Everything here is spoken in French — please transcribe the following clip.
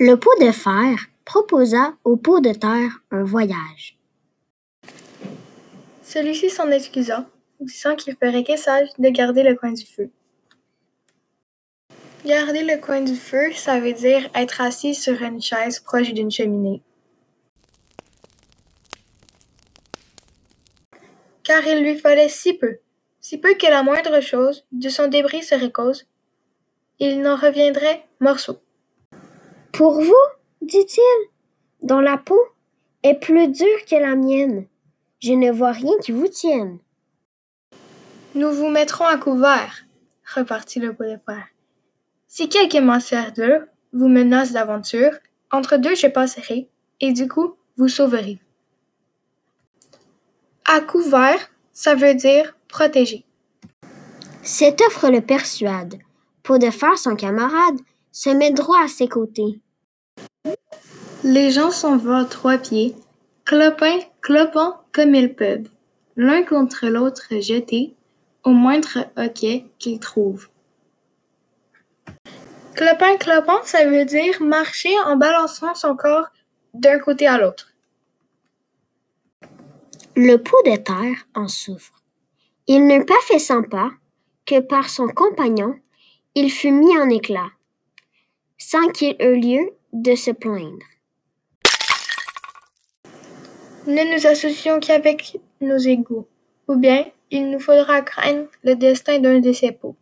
Le pot de fer proposa au pot de terre un voyage. Celui-ci s'en excusa, disant qu'il ferait qu'est sage de garder le coin du feu. Garder le coin du feu, ça veut dire être assis sur une chaise proche d'une cheminée. Car il lui fallait si peu, si peu que la moindre chose de son débris serait cause, il n'en reviendrait morceau. Pour vous, dit-il, dont la peau est plus dure que la mienne, je ne vois rien qui vous tienne. Nous vous mettrons à couvert, repartit le de fer. Si quelque dur vous menace d'aventure, entre deux je passerai, et du coup vous sauverez. À couvert, ça veut dire protégé. Cette offre le persuade. Pot de fer, son camarade, se met droit à ses côtés. Les gens s'en vont à trois pieds, clopin, clopant comme ils peuvent, l'un contre l'autre jetés, au moindre hoquet qu'ils trouvent. Clopin, clopant, ça veut dire marcher en balançant son corps d'un côté à l'autre. Le pot de terre en souffre. Il n'eut pas fait cent pas que par son compagnon il fut mis en éclat, sans qu'il eût lieu de se plaindre. Ne nous associons qu'avec nos égaux, ou bien il nous faudra craindre le destin d'un de ces pots.